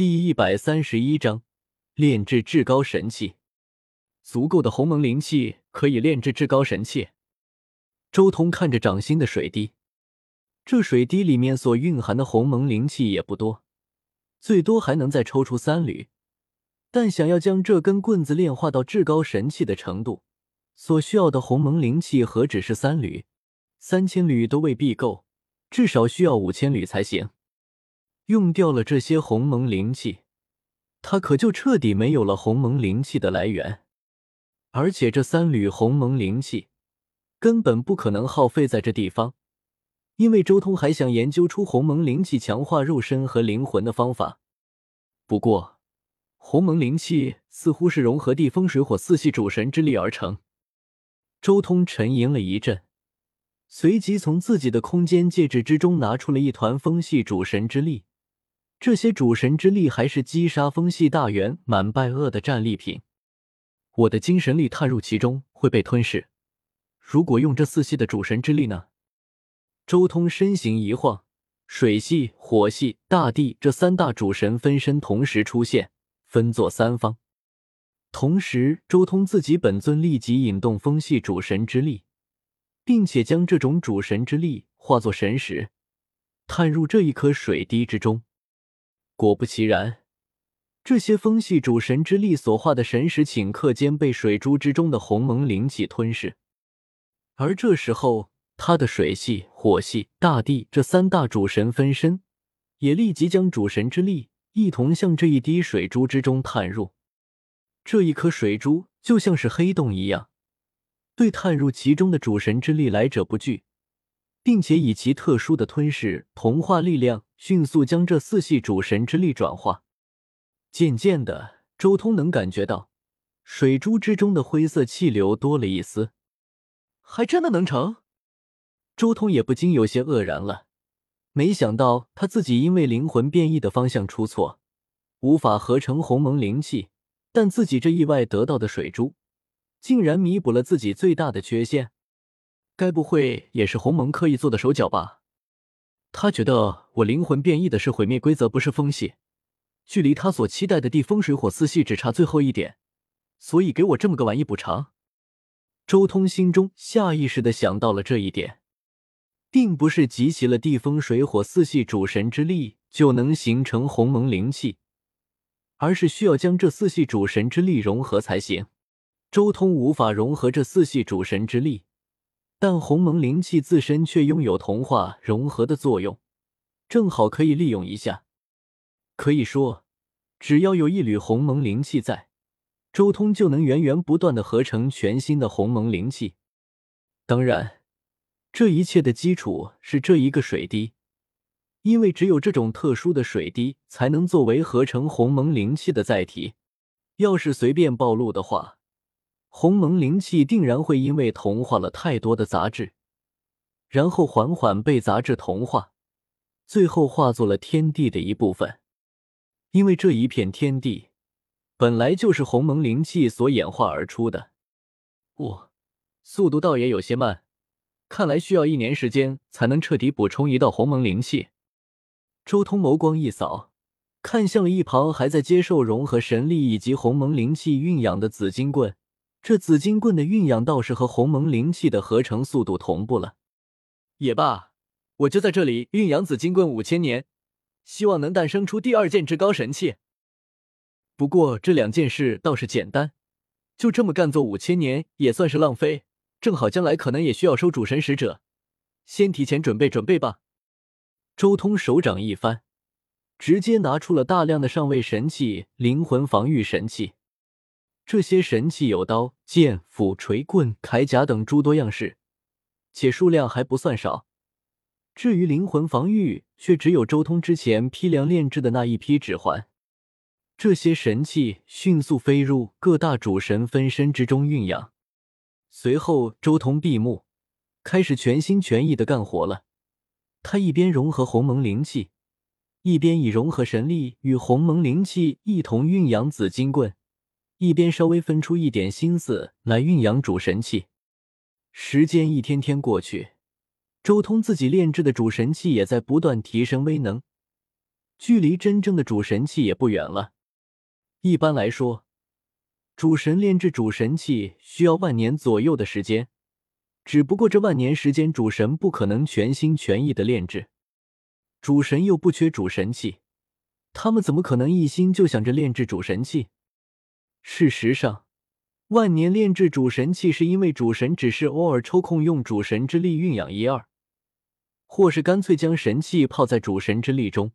第一百三十一章，炼制至高神器。足够的鸿蒙灵气可以炼制至高神器。周通看着掌心的水滴，这水滴里面所蕴含的鸿蒙灵气也不多，最多还能再抽出三缕。但想要将这根棍子炼化到至高神器的程度，所需要的鸿蒙灵气何止是三缕，三千缕都未必够，至少需要五千缕才行。用掉了这些鸿蒙灵气，他可就彻底没有了鸿蒙灵气的来源。而且这三缕鸿蒙灵气根本不可能耗费在这地方，因为周通还想研究出鸿蒙灵气强化肉身和灵魂的方法。不过，鸿蒙灵气似乎是融合地风水火四系主神之力而成。周通沉吟了一阵，随即从自己的空间戒指之中拿出了一团风系主神之力。这些主神之力还是击杀风系大元满败恶的战利品。我的精神力探入其中会被吞噬。如果用这四系的主神之力呢？周通身形一晃，水系、火系、大地这三大主神分身同时出现，分作三方。同时，周通自己本尊立即引动风系主神之力，并且将这种主神之力化作神石，探入这一颗水滴之中。果不其然。这些风系主神之力所化的神识，顷刻间被水珠之中的鸿蒙灵气吞噬。而这时候，他的水系、火系、大地这三大主神分身，也立即将主神之力一同向这一滴水珠之中探入。这一颗水珠就像是黑洞一样，对探入其中的主神之力来者不拒，并且以其特殊的吞噬同化力量，迅速将这四系主神之力转化。渐渐的，周通能感觉到水珠之中的灰色气流多了一丝，还真的能成。周通也不禁有些愕然了，没想到他自己因为灵魂变异的方向出错，无法合成鸿蒙灵气，但自己这意外得到的水珠，竟然弥补了自己最大的缺陷。该不会也是鸿蒙刻意做的手脚吧？他觉得我灵魂变异的是毁灭规则，不是风系。距离他所期待的地风水火四系只差最后一点，所以给我这么个玩意补偿。周通心中下意识的想到了这一点，并不是集齐了地风水火四系主神之力就能形成鸿蒙灵气，而是需要将这四系主神之力融合才行。周通无法融合这四系主神之力，但鸿蒙灵气自身却拥有同化融合的作用，正好可以利用一下。可以说，只要有一缕鸿蒙灵气在，周通就能源源不断的合成全新的鸿蒙灵气。当然，这一切的基础是这一个水滴，因为只有这种特殊的水滴才能作为合成鸿蒙灵气的载体。要是随便暴露的话，鸿蒙灵气定然会因为同化了太多的杂质，然后缓缓被杂质同化，最后化作了天地的一部分。因为这一片天地本来就是鸿蒙灵气所演化而出的，哦，速度倒也有些慢，看来需要一年时间才能彻底补充一道鸿蒙灵气。周通眸光一扫，看向了一旁还在接受融合神力以及鸿蒙灵气蕴养的紫金棍，这紫金棍的蕴养倒是和鸿蒙灵气的合成速度同步了。也罢，我就在这里蕴养紫金棍五千年。希望能诞生出第二件至高神器。不过这两件事倒是简单，就这么干做五千年也算是浪费。正好将来可能也需要收主神使者，先提前准备准备吧。周通手掌一翻，直接拿出了大量的上位神器、灵魂防御神器。这些神器有刀、剑、斧、锤、棍、铠甲等诸多样式，且数量还不算少。至于灵魂防御，却只有周通之前批量炼制的那一批指环。这些神器迅速飞入各大主神分身之中蕴养。随后，周通闭目，开始全心全意的干活了。他一边融合鸿蒙灵气，一边以融合神力与鸿蒙灵气一同蕴养紫金棍，一边稍微分出一点心思来蕴养主神器。时间一天天过去。周通自己炼制的主神器也在不断提升威能，距离真正的主神器也不远了。一般来说，主神炼制主神器需要万年左右的时间，只不过这万年时间，主神不可能全心全意的炼制，主神又不缺主神器，他们怎么可能一心就想着炼制主神器？事实上，万年炼制主神器是因为主神只是偶尔抽空用主神之力运养一二，或是干脆将神器泡在主神之力中。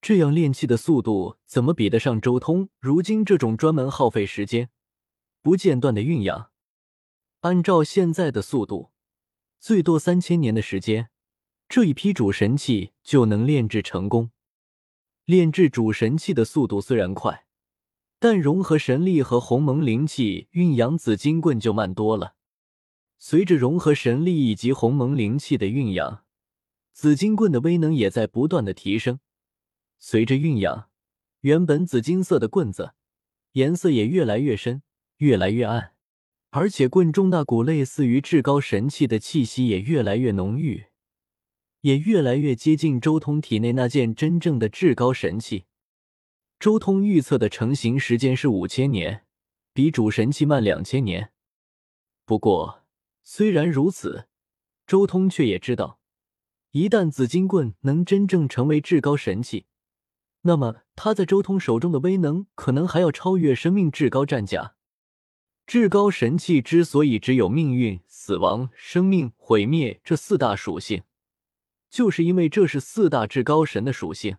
这样炼器的速度怎么比得上周通如今这种专门耗费时间、不间断的运养？按照现在的速度，最多三千年的时间，这一批主神器就能炼制成功。炼制主神器的速度虽然快，但融合神力和鸿蒙灵气运养紫金棍就慢多了。随着融合神力以及鸿蒙灵气的运养，紫金棍的威能也在不断的提升。随着运养，原本紫金色的棍子颜色也越来越深，越来越暗，而且棍中那股类似于至高神器的气息也越来越浓郁，也越来越接近周通体内那件真正的至高神器。周通预测的成型时间是五千年，比主神器慢两千年。不过，虽然如此，周通却也知道，一旦紫金棍能真正成为至高神器，那么，他在周通手中的威能可能还要超越生命至高战甲。至高神器之所以只有命运、死亡、生命、毁灭这四大属性，就是因为这是四大至高神的属性。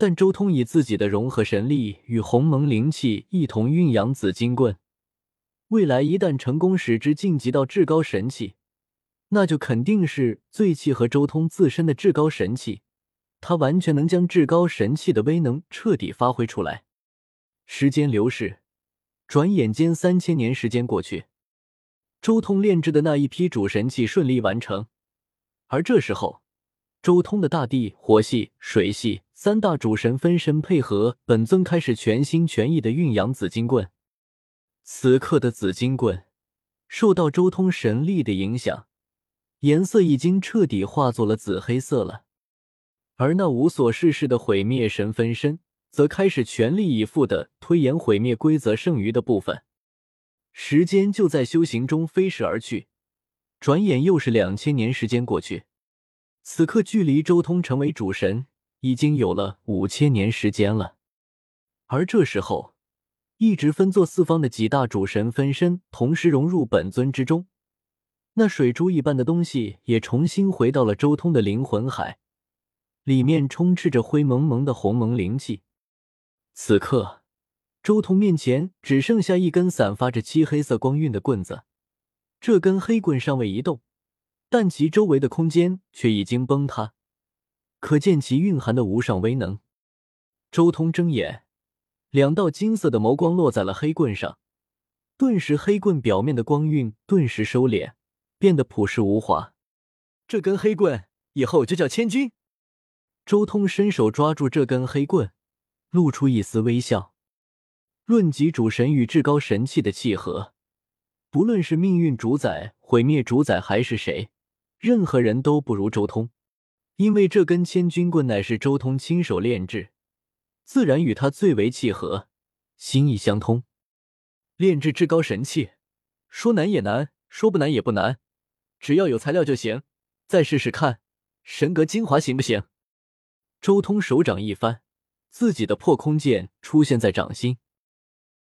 但周通以自己的融合神力与鸿蒙灵气一同运养紫金棍，未来一旦成功使之晋级到至高神器，那就肯定是最契合周通自身的至高神器。他完全能将至高神器的威能彻底发挥出来。时间流逝，转眼间三千年时间过去，周通炼制的那一批主神器顺利完成。而这时候，周通的大地、火系、水系三大主神分身配合本尊，开始全心全意的运养紫金棍。此刻的紫金棍受到周通神力的影响，颜色已经彻底化作了紫黑色了。而那无所事事的毁灭神分身，则开始全力以赴的推演毁灭规则剩余的部分。时间就在修行中飞逝而去，转眼又是两千年时间过去。此刻距离周通成为主神，已经有了五千年时间了。而这时候，一直分作四方的几大主神分身同时融入本尊之中，那水珠一般的东西也重新回到了周通的灵魂海。里面充斥着灰蒙蒙的鸿蒙灵气。此刻，周通面前只剩下一根散发着漆黑色光晕的棍子。这根黑棍尚未移动，但其周围的空间却已经崩塌，可见其蕴含的无上威能。周通睁眼，两道金色的眸光落在了黑棍上，顿时黑棍表面的光晕顿时收敛，变得朴实无华。这根黑棍以后就叫千钧。周通伸手抓住这根黑棍，露出一丝微笑。论及主神与至高神器的契合，不论是命运主宰、毁灭主宰还是谁，任何人都不如周通。因为这根千钧棍乃是周通亲手炼制，自然与他最为契合，心意相通。炼制至高神器，说难也难，说不难也不难，只要有材料就行。再试试看，神格精华行不行？周通手掌一翻，自己的破空剑出现在掌心。